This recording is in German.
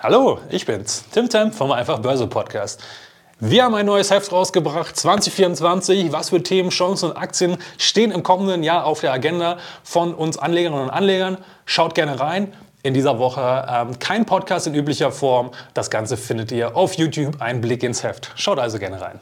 Hallo, ich bin's, Tim Tam vom Einfach Börse Podcast. Wir haben ein neues Heft rausgebracht, 2024. Was für Themen, Chancen und Aktien stehen im kommenden Jahr auf der Agenda von uns Anlegerinnen und Anlegern? Schaut gerne rein. In dieser Woche ähm, kein Podcast in üblicher Form. Das Ganze findet ihr auf YouTube. Ein Blick ins Heft. Schaut also gerne rein.